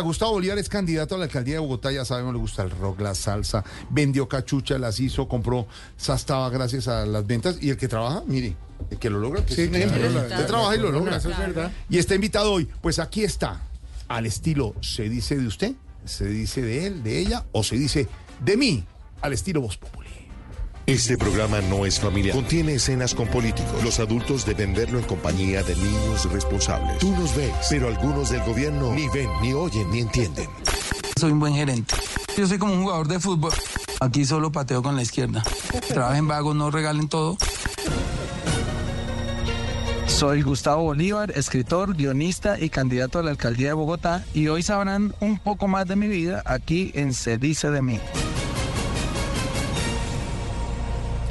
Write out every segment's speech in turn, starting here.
Gustavo Bolívar es candidato a la alcaldía de Bogotá. Ya sabemos, le gusta el rock, la salsa. Vendió cachucha, las hizo, compró sastaba gracias a las ventas. Y el que trabaja, mire, el que lo logra, pues, Sí, la- trabaja y lo logra. Eso es verdad. Y está invitado hoy. Pues aquí está. Al estilo, ¿se dice de usted? ¿Se dice de él, de ella? ¿O se dice de mí? Al estilo Voz Populi. Este programa no es familiar. Contiene escenas con políticos. Los adultos deben verlo en compañía de niños responsables. Tú nos ves, pero algunos del gobierno ni ven, ni oyen, ni entienden. Soy un buen gerente. Yo soy como un jugador de fútbol. Aquí solo pateo con la izquierda. Trabajen vagos, no regalen todo. Soy Gustavo Bolívar, escritor, guionista y candidato a la alcaldía de Bogotá y hoy sabrán un poco más de mi vida aquí en Se dice de mí.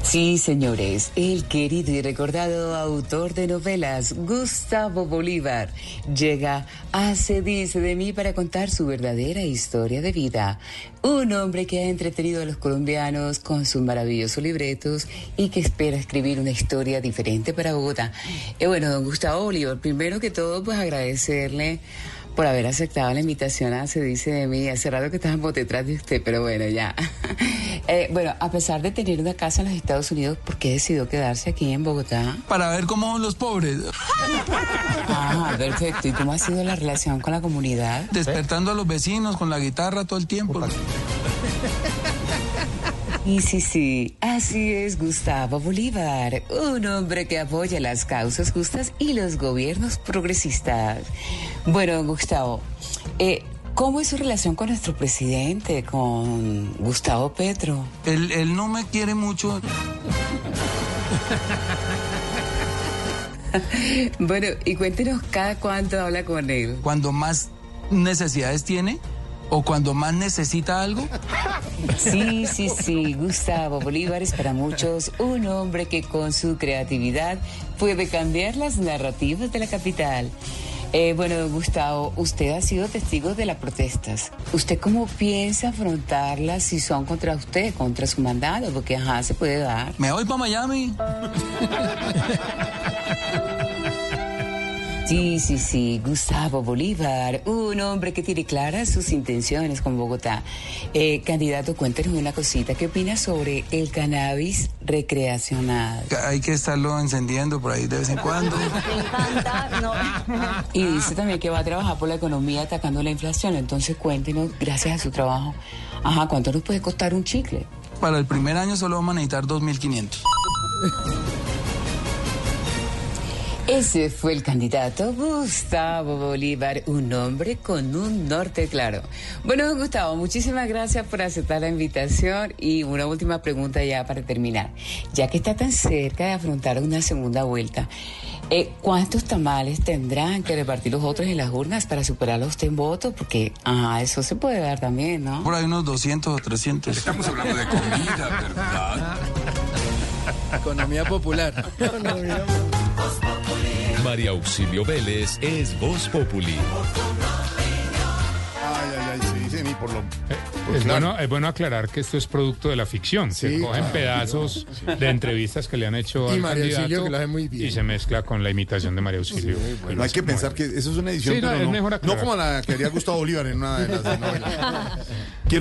Sí, señores, el querido y recordado autor de novelas, Gustavo Bolívar, llega a Se dice de mí para contar su verdadera historia de vida. Un hombre que ha entretenido a los colombianos con sus maravillosos libretos y que espera escribir una historia diferente para Bogotá. Y bueno, don Gustavo Bolívar, primero que todo, pues agradecerle por haber aceptado la invitación a Se dice de mí. Hace rato que estábamos detrás de usted, pero bueno, ya. Eh, bueno, a pesar de tener una casa en los Estados Unidos, ¿por qué decidió quedarse aquí en Bogotá? Para ver cómo son los pobres. Ah, perfecto. ¿Y cómo ha sido la relación con la comunidad? Despertando a los vecinos con la guitarra todo el tiempo. Y sí, sí, así es Gustavo Bolívar, un hombre que apoya las causas justas y los gobiernos progresistas. Bueno, Gustavo, eh, ¿cómo es su relación con nuestro presidente, con Gustavo Petro? Él, él no me quiere mucho. Bueno, y cuéntenos cada cuánto habla con él. Cuando más necesidades tiene o cuando más necesita algo. Sí, sí, sí, Gustavo Bolívar es para muchos un hombre que con su creatividad puede cambiar las narrativas de la capital. Eh, bueno, Gustavo, usted ha sido testigo de las protestas. ¿Usted cómo piensa afrontarlas si son contra usted, contra su mandato? Porque ajá, se puede dar. Me voy para Miami. Sí, sí, sí, Gustavo Bolívar, un hombre que tiene claras sus intenciones con Bogotá. Eh, candidato, cuéntenos una cosita. ¿Qué opina sobre el cannabis recreacional? Hay que estarlo encendiendo por ahí de vez en cuando. Y dice también que va a trabajar por la economía atacando la inflación. Entonces cuéntenos, gracias a su trabajo, ajá, ¿cuánto nos puede costar un chicle? Para el primer año solo vamos a necesitar 2.500. Ese fue el candidato Gustavo Bolívar, un hombre con un norte claro. Bueno, Gustavo, muchísimas gracias por aceptar la invitación y una última pregunta ya para terminar. Ya que está tan cerca de afrontar una segunda vuelta, eh, ¿cuántos tamales tendrán que repartir los otros en las urnas para superarlo a usted en voto? Porque, ajá, eso se puede dar también, ¿no? Por ahí unos 200 o 300. Estamos hablando de comida, ¿verdad? Economía popular. María Auxilio Vélez es Voz Populi. Ay, ay, ay, se dice de mí por lo. por Es claro. bueno, es bueno aclarar que esto es producto de la ficción. Se cogen claro. pedazos de entrevistas que le han hecho Y al María Auxilio, candidato que lo hace muy bien. y se mezcla con la imitación de María Auxilio. No hay que pensar que eso es una edición, Sí, no, pero es no, mejor no aclarar. como la que haría Gustavo Bolívar en una de las novelas. Quiero que